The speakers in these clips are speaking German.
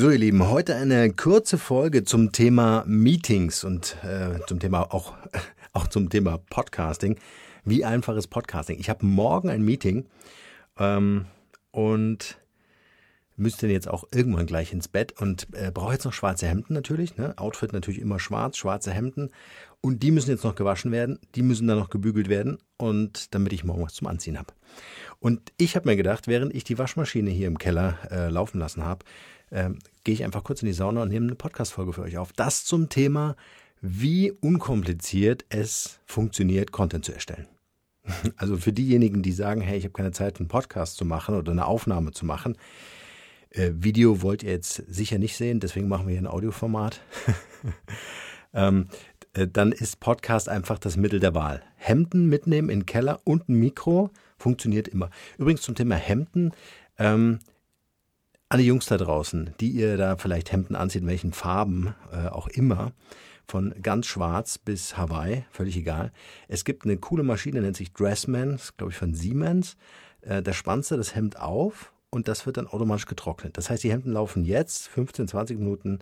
So, ihr Lieben, heute eine kurze Folge zum Thema Meetings und äh, zum Thema auch, auch zum Thema Podcasting. Wie einfach ist Podcasting? Ich habe morgen ein Meeting ähm, und müsste jetzt auch irgendwann gleich ins Bett und äh, brauche jetzt noch schwarze Hemden natürlich. Ne? Outfit natürlich immer schwarz, schwarze Hemden. Und die müssen jetzt noch gewaschen werden, die müssen dann noch gebügelt werden und damit ich morgen was zum Anziehen habe. Und ich habe mir gedacht, während ich die Waschmaschine hier im Keller äh, laufen lassen habe, ähm, gehe ich einfach kurz in die Sauna und nehme eine Podcast-Folge für euch auf. Das zum Thema, wie unkompliziert es funktioniert, Content zu erstellen. Also für diejenigen, die sagen, hey, ich habe keine Zeit, einen Podcast zu machen oder eine Aufnahme zu machen. Äh, Video wollt ihr jetzt sicher nicht sehen, deswegen machen wir hier ein Audioformat. ähm, äh, dann ist Podcast einfach das Mittel der Wahl. Hemden mitnehmen in den Keller und ein Mikro funktioniert immer. Übrigens zum Thema Hemden. Ähm, alle Jungs da draußen, die ihr da vielleicht Hemden anzieht, in welchen Farben äh, auch immer, von ganz schwarz bis Hawaii, völlig egal. Es gibt eine coole Maschine, nennt sich Dressman, glaube ich von Siemens. Äh, da spannst du das Hemd auf und das wird dann automatisch getrocknet. Das heißt, die Hemden laufen jetzt 15, 20 Minuten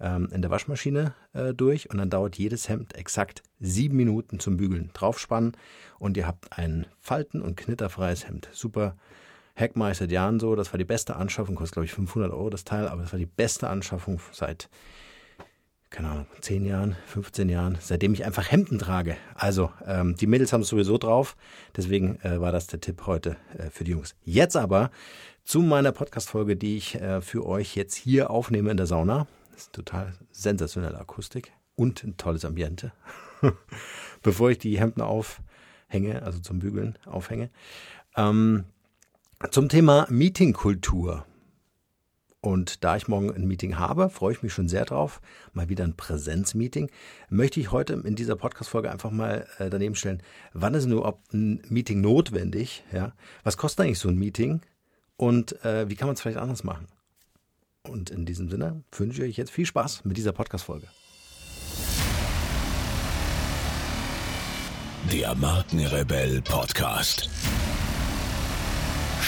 ähm, in der Waschmaschine äh, durch und dann dauert jedes Hemd exakt sieben Minuten zum Bügeln. Draufspannen und ihr habt ein falten- und knitterfreies Hemd. Super Heckmeister seit Jahren so. Das war die beste Anschaffung, kostet glaube ich 500 Euro das Teil, aber das war die beste Anschaffung seit, keine Ahnung, 10 Jahren, 15 Jahren, seitdem ich einfach Hemden trage. Also, ähm, die Mädels haben es sowieso drauf. Deswegen äh, war das der Tipp heute äh, für die Jungs. Jetzt aber zu meiner Podcast-Folge, die ich äh, für euch jetzt hier aufnehme in der Sauna. Das ist total sensationelle Akustik und ein tolles Ambiente. Bevor ich die Hemden aufhänge, also zum Bügeln aufhänge. Ähm, zum Thema Meetingkultur. Und da ich morgen ein Meeting habe, freue ich mich schon sehr drauf. Mal wieder ein Präsenzmeeting. Möchte ich heute in dieser Podcast-Folge einfach mal äh, daneben stellen, wann ist nur ein Meeting notwendig? Ja? Was kostet eigentlich so ein Meeting? Und äh, wie kann man es vielleicht anders machen? Und in diesem Sinne wünsche ich euch jetzt viel Spaß mit dieser Podcast-Folge. Der Markenrebell Podcast.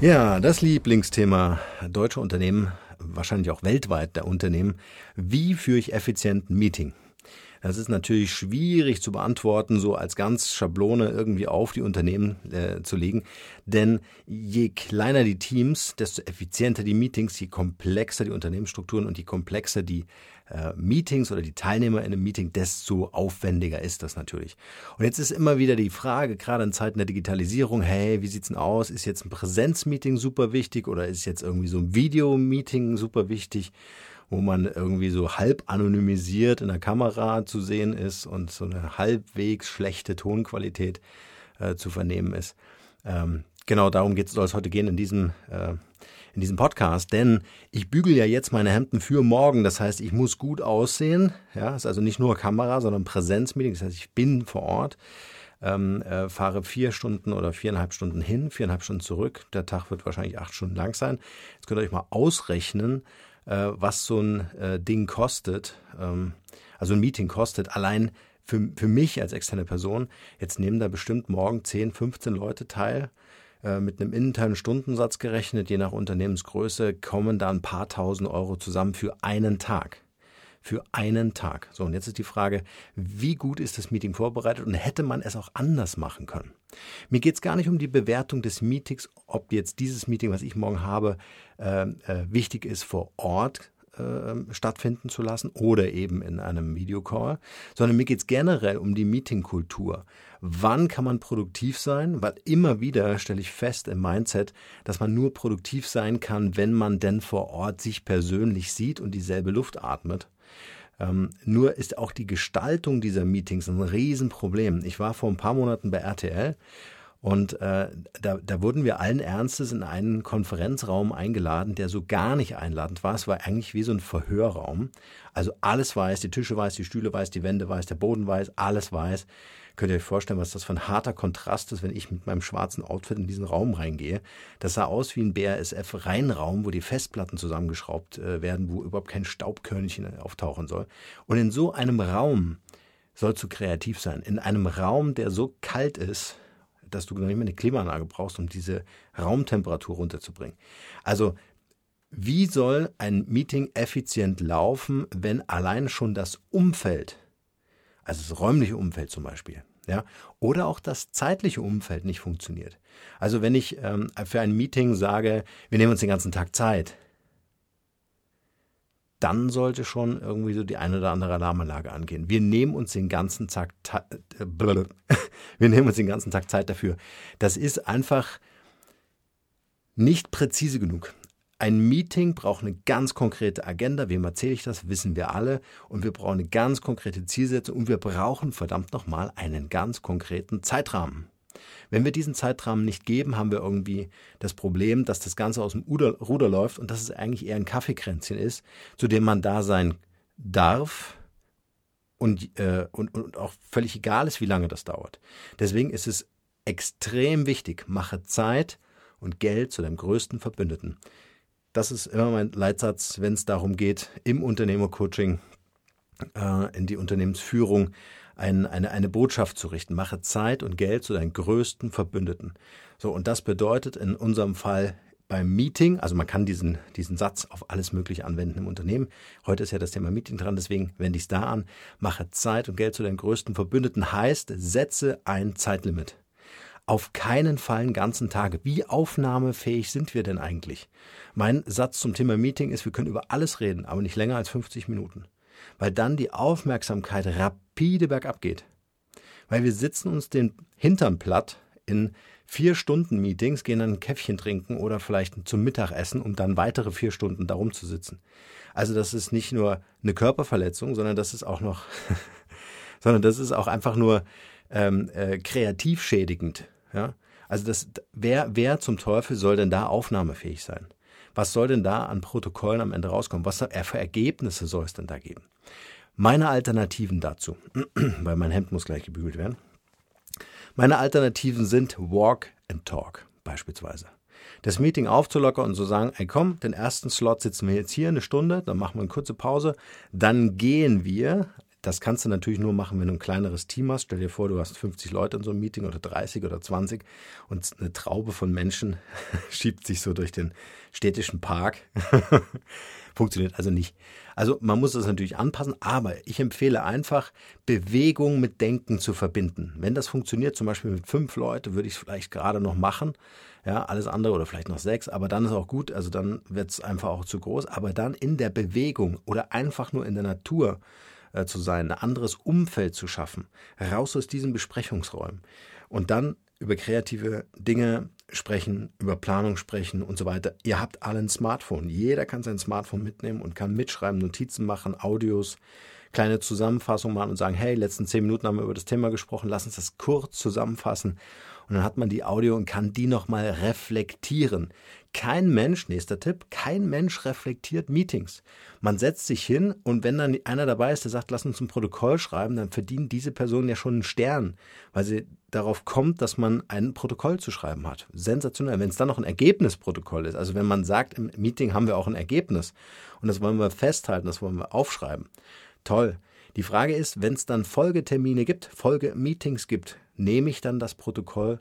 Ja, das Lieblingsthema deutscher Unternehmen, wahrscheinlich auch weltweit der Unternehmen. Wie führe ich effizient ein Meeting? Das ist natürlich schwierig zu beantworten, so als ganz Schablone irgendwie auf die Unternehmen äh, zu legen. Denn je kleiner die Teams, desto effizienter die Meetings, je komplexer die Unternehmensstrukturen und je komplexer die äh, Meetings oder die Teilnehmer in einem Meeting, desto aufwendiger ist das natürlich. Und jetzt ist immer wieder die Frage, gerade in Zeiten der Digitalisierung, hey, wie sieht's denn aus? Ist jetzt ein Präsenzmeeting super wichtig oder ist jetzt irgendwie so ein Videomeeting super wichtig? wo man irgendwie so halb anonymisiert in der Kamera zu sehen ist und so eine halbwegs schlechte Tonqualität äh, zu vernehmen ist. Ähm, genau darum soll es heute gehen in diesem äh, in diesem Podcast, denn ich bügel ja jetzt meine Hemden für morgen. Das heißt, ich muss gut aussehen. Ja, ist also nicht nur Kamera, sondern Präsenzmeeting. Das heißt, ich bin vor Ort, ähm, äh, fahre vier Stunden oder viereinhalb Stunden hin, viereinhalb Stunden zurück. Der Tag wird wahrscheinlich acht Stunden lang sein. Jetzt könnt ihr euch mal ausrechnen, äh, was so ein äh, Ding kostet. Ähm, also ein Meeting kostet allein für, für mich als externe Person. Jetzt nehmen da bestimmt morgen 10, 15 Leute teil. Äh, mit einem internen Stundensatz gerechnet, je nach Unternehmensgröße, kommen da ein paar tausend Euro zusammen für einen Tag. Für einen Tag. So, und jetzt ist die Frage, wie gut ist das Meeting vorbereitet und hätte man es auch anders machen können? Mir geht es gar nicht um die Bewertung des Meetings, ob jetzt dieses Meeting, was ich morgen habe, äh, äh, wichtig ist vor Ort äh, stattfinden zu lassen oder eben in einem Videocall, sondern mir geht es generell um die Meetingkultur. Wann kann man produktiv sein? Weil immer wieder stelle ich fest im Mindset, dass man nur produktiv sein kann, wenn man denn vor Ort sich persönlich sieht und dieselbe Luft atmet. Ähm, nur ist auch die Gestaltung dieser Meetings ein Riesenproblem. Ich war vor ein paar Monaten bei RTL Und äh, da, da wurden wir allen Ernstes in einen Konferenzraum eingeladen, der so gar nicht einladend war. Es war eigentlich wie so ein Verhörraum. Also alles weiß, die Tische weiß, die Stühle weiß, die Wände weiß, der Boden weiß, alles weiß. Könnt ihr euch vorstellen, was das für ein harter Kontrast ist, wenn ich mit meinem schwarzen Outfit in diesen Raum reingehe. Das sah aus wie ein BASF-Reinraum, wo die Festplatten zusammengeschraubt äh, werden, wo überhaupt kein Staubkörnchen auftauchen soll. Und in so einem Raum sollst du kreativ sein. In einem Raum, der so kalt ist, dass du noch nicht mehr eine Klimaanlage brauchst, um diese Raumtemperatur runterzubringen. Also wie soll ein Meeting effizient laufen, wenn allein schon das Umfeld, also das räumliche Umfeld zum Beispiel, ja, oder auch das zeitliche Umfeld nicht funktioniert? Also wenn ich ähm, für ein Meeting sage, wir nehmen uns den ganzen Tag Zeit, dann sollte schon irgendwie so die eine oder andere Alarmanlage angehen. Wir nehmen uns den ganzen Tag, äh, wir nehmen uns den ganzen Tag Zeit dafür. Das ist einfach nicht präzise genug. Ein Meeting braucht eine ganz konkrete Agenda. Wem erzähle ich das? Wissen wir alle. Und wir brauchen eine ganz konkrete Zielsetzung und wir brauchen verdammt nochmal einen ganz konkreten Zeitrahmen. Wenn wir diesen Zeitrahmen nicht geben, haben wir irgendwie das Problem, dass das Ganze aus dem Ruder läuft und dass es eigentlich eher ein Kaffeekränzchen ist, zu dem man da sein darf und, äh, und, und auch völlig egal ist, wie lange das dauert. Deswegen ist es extrem wichtig, mache Zeit und Geld zu deinem größten Verbündeten. Das ist immer mein Leitsatz, wenn es darum geht, im Unternehmercoaching, äh, in die Unternehmensführung ein, eine, eine Botschaft zu richten. Mache Zeit und Geld zu deinen größten Verbündeten. So, und das bedeutet in unserem Fall beim Meeting, also man kann diesen, diesen Satz auf alles Mögliche anwenden im Unternehmen. Heute ist ja das Thema Meeting dran, deswegen wende ich es da an. Mache Zeit und Geld zu deinen größten Verbündeten heißt, setze ein Zeitlimit. Auf keinen Fall einen ganzen Tag. Wie aufnahmefähig sind wir denn eigentlich? Mein Satz zum Thema Meeting ist, wir können über alles reden, aber nicht länger als 50 Minuten weil dann die Aufmerksamkeit rapide bergab geht. Weil wir sitzen uns den Hintern platt in vier Stunden Meetings, gehen dann ein Käffchen trinken oder vielleicht zum Mittagessen, um dann weitere vier Stunden darum zu sitzen. Also das ist nicht nur eine Körperverletzung, sondern das ist auch noch, sondern das ist auch einfach nur ähm, äh, kreativ schädigend. Ja? Also das, wer, wer zum Teufel soll denn da aufnahmefähig sein? Was soll denn da an Protokollen am Ende rauskommen? Was für Ergebnisse soll es denn da geben? Meine Alternativen dazu, weil mein Hemd muss gleich gebügelt werden. Meine Alternativen sind Walk and Talk beispielsweise. Das Meeting aufzulockern und zu sagen, ey komm, den ersten Slot sitzen wir jetzt hier eine Stunde, dann machen wir eine kurze Pause, dann gehen wir das kannst du natürlich nur machen, wenn du ein kleineres Team hast. Stell dir vor, du hast 50 Leute in so einem Meeting oder 30 oder 20 und eine Traube von Menschen schiebt sich so durch den städtischen Park. Funktioniert also nicht. Also man muss das natürlich anpassen, aber ich empfehle einfach, Bewegung mit Denken zu verbinden. Wenn das funktioniert, zum Beispiel mit fünf Leuten, würde ich es vielleicht gerade noch machen. Ja, alles andere oder vielleicht noch sechs, aber dann ist auch gut, also dann wird es einfach auch zu groß. Aber dann in der Bewegung oder einfach nur in der Natur äh, zu sein, ein anderes Umfeld zu schaffen, raus aus diesen Besprechungsräumen und dann über kreative Dinge sprechen, über Planung sprechen und so weiter. Ihr habt alle ein Smartphone. Jeder kann sein Smartphone mitnehmen und kann mitschreiben, Notizen machen, Audios, kleine Zusammenfassungen machen und sagen, hey, letzten zehn Minuten haben wir über das Thema gesprochen, lass uns das kurz zusammenfassen. Und dann hat man die Audio und kann die nochmal reflektieren. Kein Mensch, nächster Tipp, kein Mensch reflektiert Meetings. Man setzt sich hin und wenn dann einer dabei ist, der sagt, lass uns ein Protokoll schreiben, dann verdient diese Person ja schon einen Stern, weil sie darauf kommt, dass man ein Protokoll zu schreiben hat. Sensationell. Wenn es dann noch ein Ergebnisprotokoll ist, also wenn man sagt, im Meeting haben wir auch ein Ergebnis und das wollen wir festhalten, das wollen wir aufschreiben. Toll. Die Frage ist, wenn es dann Folgetermine gibt, Folgemeetings gibt, nehme ich dann das Protokoll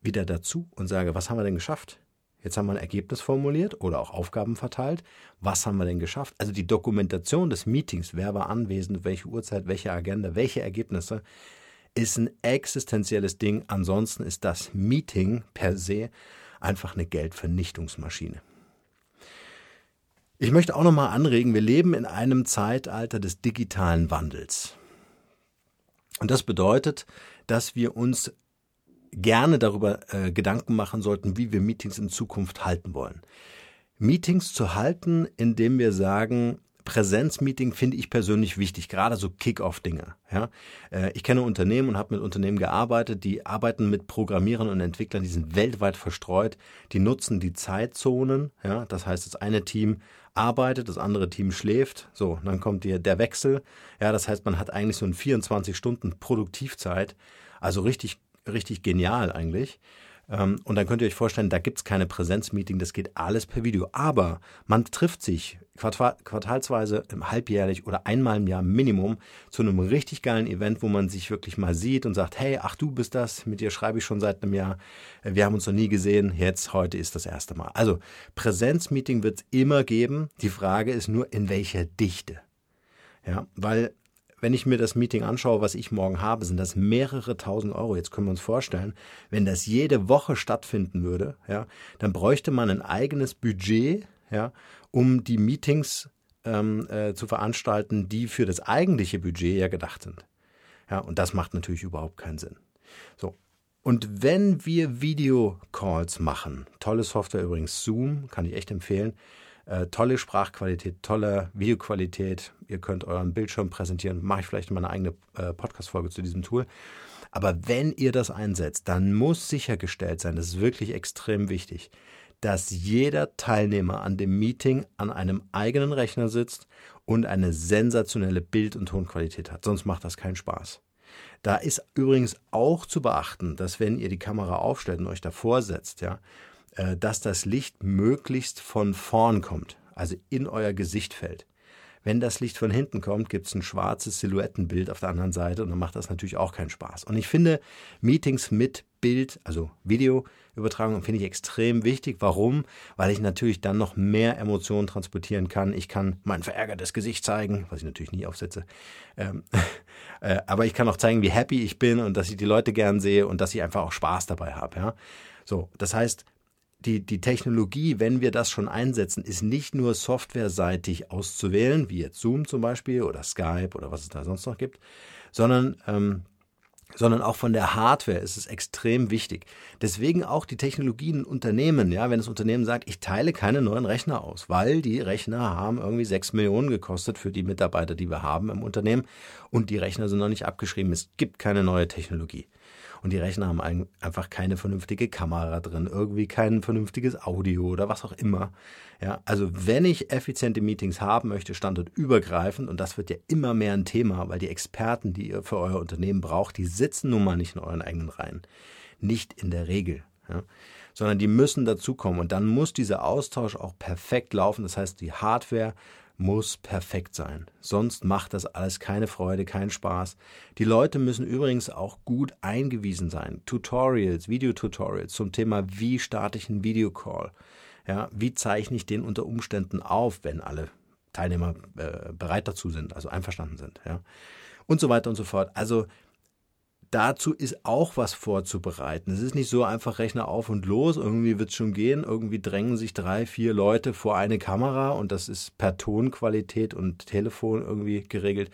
wieder dazu und sage, was haben wir denn geschafft? Jetzt haben wir ein Ergebnis formuliert oder auch Aufgaben verteilt. Was haben wir denn geschafft? Also die Dokumentation des Meetings, wer war anwesend, welche Uhrzeit, welche Agenda, welche Ergebnisse, ist ein existenzielles Ding. Ansonsten ist das Meeting per se einfach eine Geldvernichtungsmaschine. Ich möchte auch nochmal anregen, wir leben in einem Zeitalter des digitalen Wandels. Und das bedeutet, dass wir uns gerne darüber äh, Gedanken machen sollten, wie wir Meetings in Zukunft halten wollen. Meetings zu halten, indem wir sagen, Präsenzmeeting finde ich persönlich wichtig, gerade so Kick-off-Dinge. Ja? Äh, ich kenne Unternehmen und habe mit Unternehmen gearbeitet, die arbeiten mit Programmierern und Entwicklern, die sind weltweit verstreut, die nutzen die Zeitzonen. Ja? Das heißt, das eine Team arbeitet, das andere Team schläft. So, dann kommt die, der Wechsel. Ja, das heißt, man hat eigentlich so ein 24 Stunden Produktivzeit. Also richtig, richtig genial eigentlich. Ähm, und dann könnt ihr euch vorstellen, da gibt's keine Präsenzmeeting, das geht alles per Video. Aber man trifft sich quartalsweise, halbjährlich oder einmal im Jahr Minimum zu einem richtig geilen Event, wo man sich wirklich mal sieht und sagt, hey, ach du bist das, mit dir schreibe ich schon seit einem Jahr, wir haben uns noch nie gesehen, jetzt, heute ist das erste Mal. Also Präsenzmeeting wird's immer geben, die Frage ist nur, in welcher Dichte. Ja, weil wenn ich mir das Meeting anschaue, was ich morgen habe, sind das mehrere tausend Euro. Jetzt können wir uns vorstellen, wenn das jede Woche stattfinden würde, ja, dann bräuchte man ein eigenes Budget, ja, um die Meetings ähm, äh, zu veranstalten, die für das eigentliche Budget ja gedacht sind. Ja, und das macht natürlich überhaupt keinen Sinn. So. Und wenn wir Videocalls machen, tolle Software übrigens, Zoom, kann ich echt empfehlen, äh, tolle Sprachqualität, tolle Videoqualität. Ihr könnt euren Bildschirm präsentieren. Mache ich vielleicht mal eine eigene äh, Podcast-Folge zu diesem Tool. Aber wenn ihr das einsetzt, dann muss sichergestellt sein, das ist wirklich extrem wichtig, dass jeder Teilnehmer an dem Meeting an einem eigenen Rechner sitzt und eine sensationelle Bild- und Tonqualität hat. Sonst macht das keinen Spaß. Da ist übrigens auch zu beachten, dass wenn ihr die Kamera aufstellt und euch davor setzt, ja, dass das Licht möglichst von vorn kommt, also in euer Gesicht fällt. Wenn das Licht von hinten kommt, gibt es ein schwarzes Silhouettenbild auf der anderen Seite und dann macht das natürlich auch keinen Spaß. Und ich finde Meetings mit Bild, also Videoübertragung, finde ich extrem wichtig. Warum? Weil ich natürlich dann noch mehr Emotionen transportieren kann. Ich kann mein verärgertes Gesicht zeigen, was ich natürlich nie aufsetze. Ähm, äh, aber ich kann auch zeigen, wie happy ich bin und dass ich die Leute gern sehe und dass ich einfach auch Spaß dabei habe. Ja? So, das heißt, die, die Technologie, wenn wir das schon einsetzen, ist nicht nur softwareseitig auszuwählen, wie jetzt Zoom zum Beispiel oder Skype oder was es da sonst noch gibt, sondern, ähm, sondern auch von der Hardware ist es extrem wichtig. Deswegen auch die Technologien in Unternehmen, ja, wenn das Unternehmen sagt, ich teile keine neuen Rechner aus, weil die Rechner haben irgendwie sechs Millionen gekostet für die Mitarbeiter, die wir haben im Unternehmen und die Rechner sind noch nicht abgeschrieben. Es gibt keine neue Technologie. Und die Rechner haben einfach keine vernünftige Kamera drin, irgendwie kein vernünftiges Audio oder was auch immer. Ja, also wenn ich effiziente Meetings haben möchte, standortübergreifend, und das wird ja immer mehr ein Thema, weil die Experten, die ihr für euer Unternehmen braucht, die sitzen nun mal nicht in euren eigenen Reihen. Nicht in der Regel. Ja sondern die müssen dazukommen. Und dann muss dieser Austausch auch perfekt laufen. Das heißt, die Hardware muss perfekt sein. Sonst macht das alles keine Freude, keinen Spaß. Die Leute müssen übrigens auch gut eingewiesen sein. Tutorials, Videotutorials zum Thema, wie starte ich einen Videocall? Ja, wie zeichne ich den unter Umständen auf, wenn alle Teilnehmer äh, bereit dazu sind, also einverstanden sind, ja. Und so weiter und so fort. Also dazu ist auch was vorzubereiten. Es ist nicht so einfach Rechner auf und los, irgendwie wird es schon gehen, irgendwie drängen sich drei, vier Leute vor eine Kamera und das ist per Tonqualität und Telefon irgendwie geregelt.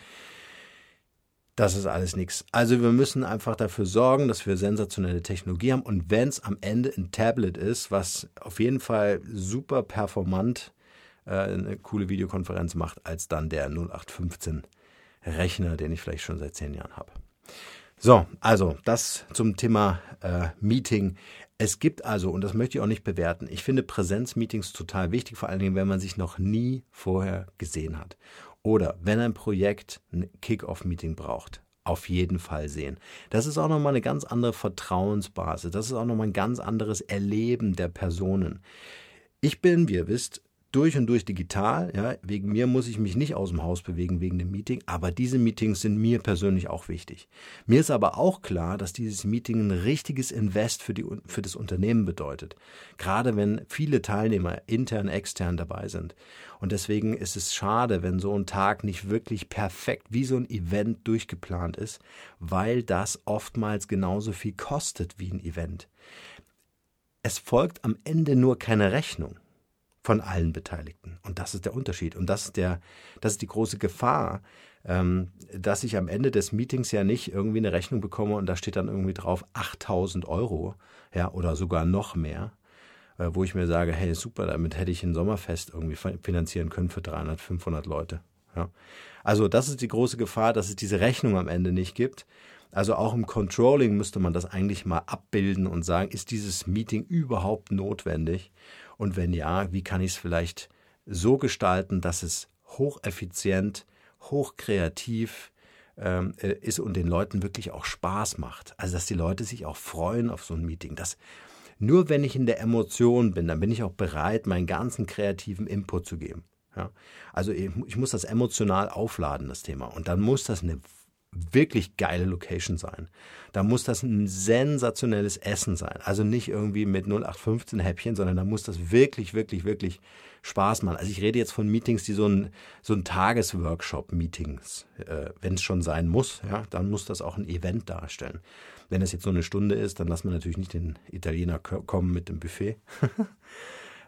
Das ist alles nichts. Also wir müssen einfach dafür sorgen, dass wir sensationelle Technologie haben und wenn es am Ende ein Tablet ist, was auf jeden Fall super performant äh, eine coole Videokonferenz macht, als dann der 0815 Rechner, den ich vielleicht schon seit zehn Jahren habe. So, also das zum Thema äh, Meeting. Es gibt also, und das möchte ich auch nicht bewerten, ich finde Präsenzmeetings total wichtig, vor allen Dingen, wenn man sich noch nie vorher gesehen hat. Oder wenn ein Projekt ein Kick-Off-Meeting braucht. Auf jeden Fall sehen. Das ist auch nochmal eine ganz andere Vertrauensbasis. Das ist auch nochmal ein ganz anderes Erleben der Personen. Ich bin, wie ihr wisst, durch und durch digital. Ja, wegen mir muss ich mich nicht aus dem Haus bewegen wegen dem Meeting, aber diese Meetings sind mir persönlich auch wichtig. Mir ist aber auch klar, dass dieses Meeting ein richtiges Invest für, die, für das Unternehmen bedeutet. Gerade wenn viele Teilnehmer intern, extern dabei sind. Und deswegen ist es schade, wenn so ein Tag nicht wirklich perfekt wie so ein Event durchgeplant ist, weil das oftmals genauso viel kostet wie ein Event. Es folgt am Ende nur keine Rechnung von allen Beteiligten. Und das ist der Unterschied. Und das ist, der, das ist die große Gefahr, ähm, dass ich am Ende des Meetings ja nicht irgendwie eine Rechnung bekomme und da steht dann irgendwie drauf 8000 Euro, ja, oder sogar noch mehr. äh, wo ich mir sage, hey, super, damit hätte ich ein Sommerfest irgendwie finanzieren können für 300, 500 Leute. Ja. Also das ist die große Gefahr, dass es diese Rechnung am Ende nicht gibt. Also auch im Controlling müsste man das eigentlich mal abbilden und sagen, ist dieses Meeting überhaupt notwendig? Und wenn ja, wie kann ich es vielleicht so gestalten, dass es hocheffizient, hochkreativ ähm, äh, ist und den Leuten wirklich auch Spaß macht. Also dass die Leute sich auch freuen auf so ein Meeting. Das, nur wenn ich in der Emotion bin, dann bin ich auch bereit, meinen ganzen kreativen Input zu geben. Ja? Also ich, ich muss das emotional aufladen, das Thema. Und dann muss das eine wirklich geile Location sein. Da muss das ein sensationelles Essen sein. Also nicht irgendwie mit 0815 Häppchen, sondern da muss das wirklich, wirklich, wirklich Spaß machen. Also ich rede jetzt von Meetings, die so ein, so ein Tagesworkshop-Meetings, äh, wenn es schon sein muss, ja, dann muss das auch ein Event darstellen. Wenn es jetzt so eine Stunde ist, dann lassen wir natürlich nicht den Italiener kommen mit dem Buffet.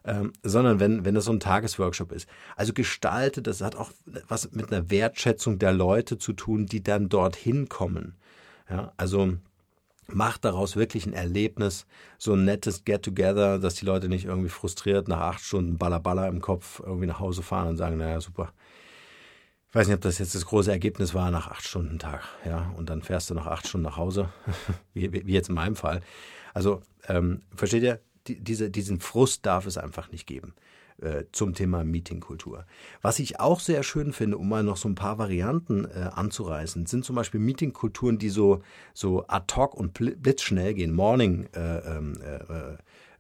ähm, sondern wenn, wenn das so ein Tagesworkshop ist. Also gestaltet, das hat auch was mit einer Wertschätzung der Leute zu tun, die dann dorthin kommen. Ja, also macht daraus wirklich ein Erlebnis, so ein nettes Get-Together, dass die Leute nicht irgendwie frustriert nach acht Stunden Ballaballa im Kopf irgendwie nach Hause fahren und sagen, naja, super. Ich weiß nicht, ob das jetzt das große Ergebnis war nach acht Stunden Tag, ja, und dann fährst du nach acht Stunden nach Hause, wie, wie jetzt in meinem Fall. Also, ähm, versteht ihr, die, diese, diesen Frust darf es einfach nicht geben äh, zum Thema Meetingkultur. Was ich auch sehr schön finde, um mal noch so ein paar Varianten äh, anzureißen, sind zum Beispiel Meetingkulturen, die so, so ad hoc und blitzschnell gehen. Morning, äh, ähm,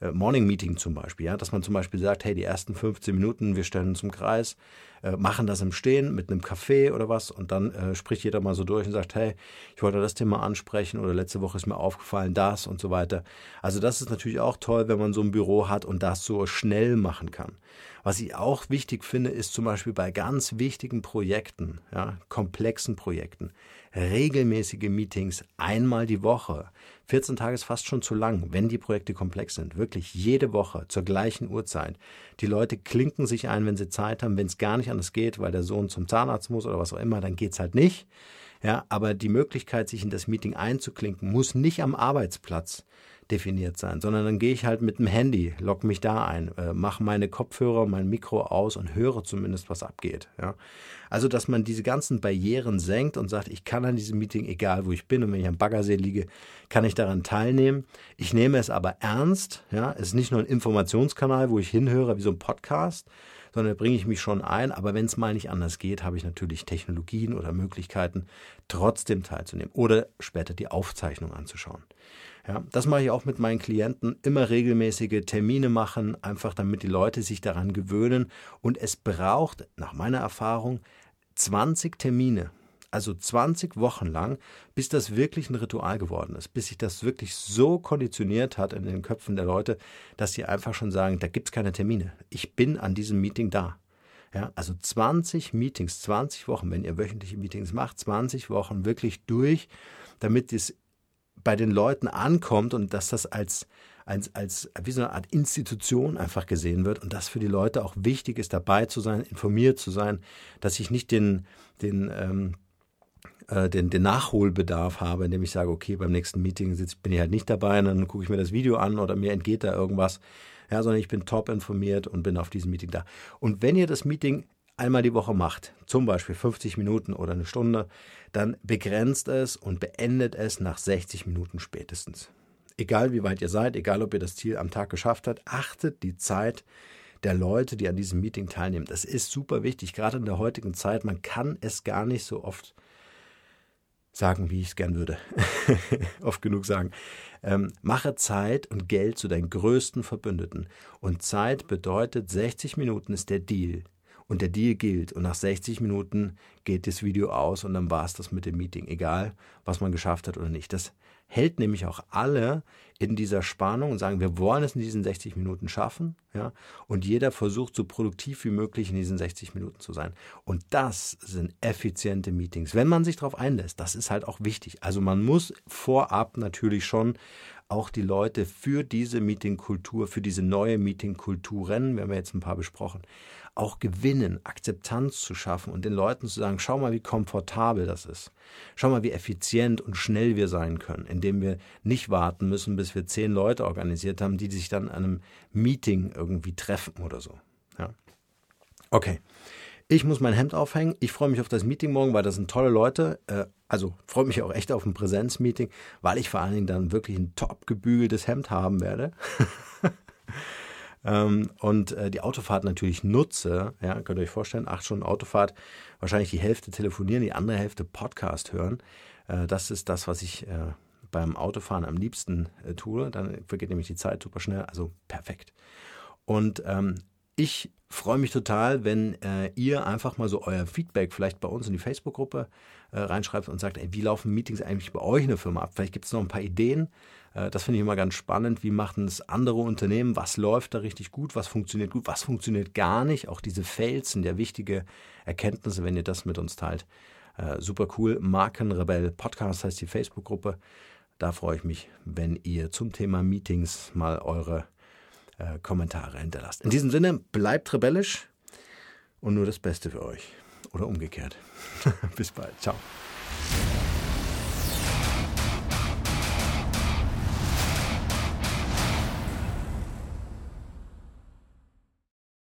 äh, Morning Meeting zum Beispiel, ja, dass man zum Beispiel sagt, hey, die ersten 15 Minuten, wir stellen uns im Kreis, äh, machen das im Stehen mit einem Kaffee oder was und dann äh, spricht jeder mal so durch und sagt, hey, ich wollte das Thema ansprechen oder letzte Woche ist mir aufgefallen das und so weiter. Also das ist natürlich auch toll, wenn man so ein Büro hat und das so schnell machen kann. Was ich auch wichtig finde, ist zum Beispiel bei ganz wichtigen Projekten, ja, komplexen Projekten, regelmäßige Meetings einmal die Woche. 14 Tage ist fast schon zu lang, wenn die Projekte komplex sind. Wirklich jede Woche zur gleichen Uhrzeit. Die Leute klinken sich ein, wenn sie Zeit haben. Wenn es gar nicht anders geht, weil der Sohn zum Zahnarzt muss oder was auch immer, dann geht's halt nicht. Ja, aber die Möglichkeit, sich in das Meeting einzuklinken, muss nicht am Arbeitsplatz definiert sein, sondern dann gehe ich halt mit dem Handy, logge mich da ein, äh, mache meine Kopfhörer, mein Mikro aus und höre zumindest, was abgeht. Ja. Also, dass man diese ganzen Barrieren senkt und sagt, ich kann an diesem Meeting, egal wo ich bin und wenn ich am Baggersee liege, kann ich daran teilnehmen. Ich nehme es aber ernst. Ja. Es ist nicht nur ein Informationskanal, wo ich hinhöre wie so ein Podcast, sondern bringe ich mich schon ein. Aber wenn es mal nicht anders geht, habe ich natürlich Technologien oder Möglichkeiten, trotzdem teilzunehmen oder später die Aufzeichnung anzuschauen. Ja, das mache ich auch mit meinen Klienten, immer regelmäßige Termine machen, einfach damit die Leute sich daran gewöhnen. Und es braucht, nach meiner Erfahrung, 20 Termine, also 20 Wochen lang, bis das wirklich ein Ritual geworden ist, bis sich das wirklich so konditioniert hat in den Köpfen der Leute, dass sie einfach schon sagen, da gibt es keine Termine. Ich bin an diesem Meeting da. Ja, also 20 Meetings, 20 Wochen, wenn ihr wöchentliche Meetings macht, 20 Wochen wirklich durch, damit es bei den Leuten ankommt und dass das als, als, als wie so eine Art Institution einfach gesehen wird und dass für die Leute auch wichtig ist, dabei zu sein, informiert zu sein, dass ich nicht den, den, ähm, äh, den, den Nachholbedarf habe, indem ich sage, okay, beim nächsten Meeting sitz, bin ich halt nicht dabei und dann gucke ich mir das Video an oder mir entgeht da irgendwas. Ja, sondern ich bin top informiert und bin auf diesem Meeting da. Und wenn ihr das Meeting einmal die Woche macht, zum Beispiel 50 Minuten oder eine Stunde, dann begrenzt es und beendet es nach 60 Minuten spätestens. Egal wie weit ihr seid, egal ob ihr das Ziel am Tag geschafft habt, achtet die Zeit der Leute, die an diesem Meeting teilnehmen. Das ist super wichtig, gerade in der heutigen Zeit. Man kann es gar nicht so oft sagen, wie ich es gern würde. oft genug sagen. Ähm, mache Zeit und Geld zu deinen größten Verbündeten. Und Zeit bedeutet, 60 Minuten ist der Deal und der Deal gilt. Und nach 60 Minuten geht das Video aus und dann war es das mit dem Meeting, egal was man geschafft hat oder nicht. Das hält nämlich auch alle in dieser Spannung und sagen, wir wollen es in diesen 60 Minuten schaffen, ja, und jeder versucht so produktiv wie möglich in diesen 60 Minuten zu sein. Und das sind effiziente Meetings, wenn man sich darauf einlässt. Das ist halt auch wichtig. Also man muss vorab natürlich schon auch die Leute für diese Meetingkultur, für diese neue Meetingkulturen, wir haben ja jetzt ein paar besprochen, auch gewinnen, Akzeptanz zu schaffen und den Leuten zu sagen, schau mal, wie komfortabel das ist. Schau mal, wie effizient und schnell wir sein können, indem wir nicht warten müssen, bis wir zehn Leute organisiert haben, die sich dann an einem Meeting irgendwie treffen oder so. Ja. Okay. Ich muss mein Hemd aufhängen. Ich freue mich auf das Meeting morgen, weil das sind tolle Leute. Äh, also freue mich auch echt auf ein Präsenzmeeting, weil ich vor allen Dingen dann wirklich ein top gebügeltes Hemd haben werde. Ähm, und äh, die Autofahrt natürlich nutze. Ja, könnt ihr euch vorstellen, acht Stunden Autofahrt, wahrscheinlich die Hälfte telefonieren, die andere Hälfte Podcast hören. Äh, das ist das, was ich beim Autofahren am liebsten tue. Dann vergeht nämlich die Zeit super schnell. Also perfekt. Und ähm, ich freue mich total, wenn äh, ihr einfach mal so euer Feedback vielleicht bei uns in die Facebook-Gruppe äh, reinschreibt und sagt, ey, wie laufen Meetings eigentlich bei euch in der Firma ab? Vielleicht gibt es noch ein paar Ideen. Äh, das finde ich immer ganz spannend. Wie machen es andere Unternehmen? Was läuft da richtig gut? Was funktioniert gut? Was funktioniert gar nicht? Auch diese Felsen, der wichtige Erkenntnisse, wenn ihr das mit uns teilt. Äh, super cool. Markenrebell Podcast heißt die Facebook-Gruppe. Da freue ich mich, wenn ihr zum Thema Meetings mal eure äh, Kommentare hinterlasst. In diesem Sinne, bleibt rebellisch und nur das Beste für euch. Oder umgekehrt. Bis bald. Ciao.